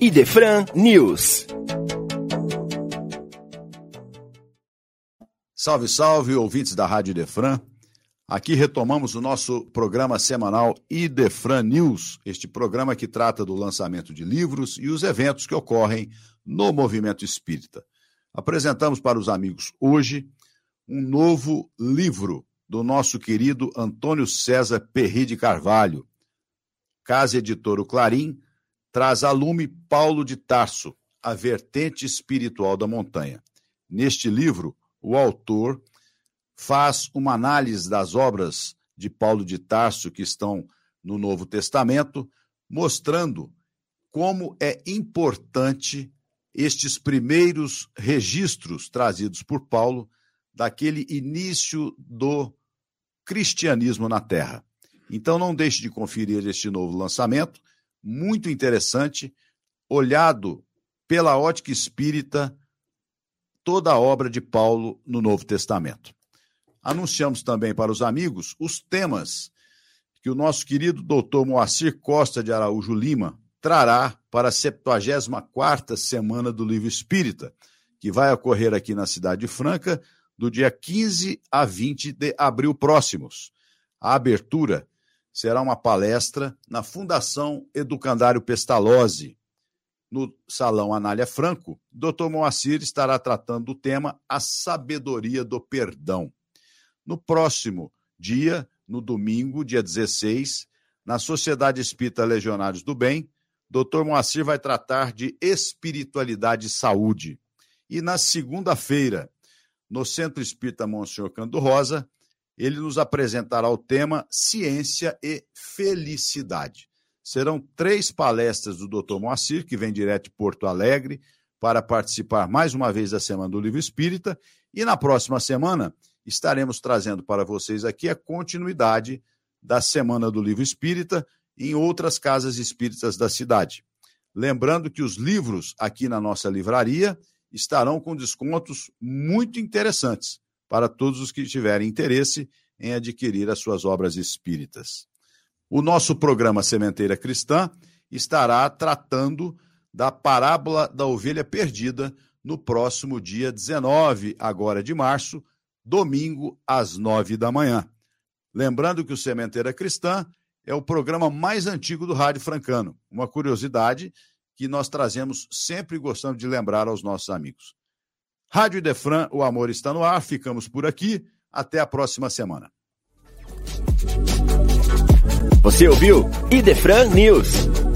Idefran News. Salve, salve, ouvintes da Rádio Idefran. Aqui retomamos o nosso programa semanal Idefran News, este programa que trata do lançamento de livros e os eventos que ocorrem no movimento espírita. Apresentamos para os amigos hoje um novo livro do nosso querido Antônio César Perri de Carvalho. Casa Editora Clarim traz a lume Paulo de Tarso, A Vertente Espiritual da Montanha. Neste livro, o autor faz uma análise das obras de Paulo de Tarso que estão no Novo Testamento, mostrando como é importante estes primeiros registros trazidos por Paulo daquele início do cristianismo na Terra. Então não deixe de conferir este novo lançamento, muito interessante, olhado pela ótica espírita, toda a obra de Paulo no Novo Testamento. Anunciamos também para os amigos os temas que o nosso querido doutor Moacir Costa de Araújo Lima trará para a 74ª Semana do Livro Espírita, que vai ocorrer aqui na Cidade Franca, do dia 15 a 20 de abril próximos. A abertura será uma palestra na Fundação Educandário Pestalozzi. No Salão Anália Franco, Dr. Moacir estará tratando do tema A Sabedoria do Perdão. No próximo dia, no domingo, dia 16, na Sociedade Espírita Legionários do Bem, Dr. Moacir vai tratar de espiritualidade e saúde. E na segunda-feira, no Centro Espírita Monsenhor Cando Rosa, ele nos apresentará o tema Ciência e Felicidade. Serão três palestras do Dr. Moacir, que vem direto de Porto Alegre, para participar mais uma vez da Semana do Livro Espírita. E na próxima semana estaremos trazendo para vocês aqui a continuidade da Semana do Livro Espírita em outras casas espíritas da cidade. Lembrando que os livros aqui na nossa livraria estarão com descontos muito interessantes para todos os que tiverem interesse em adquirir as suas obras espíritas. O nosso programa Sementeira Cristã estará tratando da parábola da ovelha perdida no próximo dia 19, agora de março, domingo, às nove da manhã. Lembrando que o Sementeira Cristã é o programa mais antigo do Rádio Francano. Uma curiosidade que nós trazemos sempre gostando de lembrar aos nossos amigos. Rádio Defran, o amor está no ar. Ficamos por aqui. Até a próxima semana. Você ouviu Idefran News.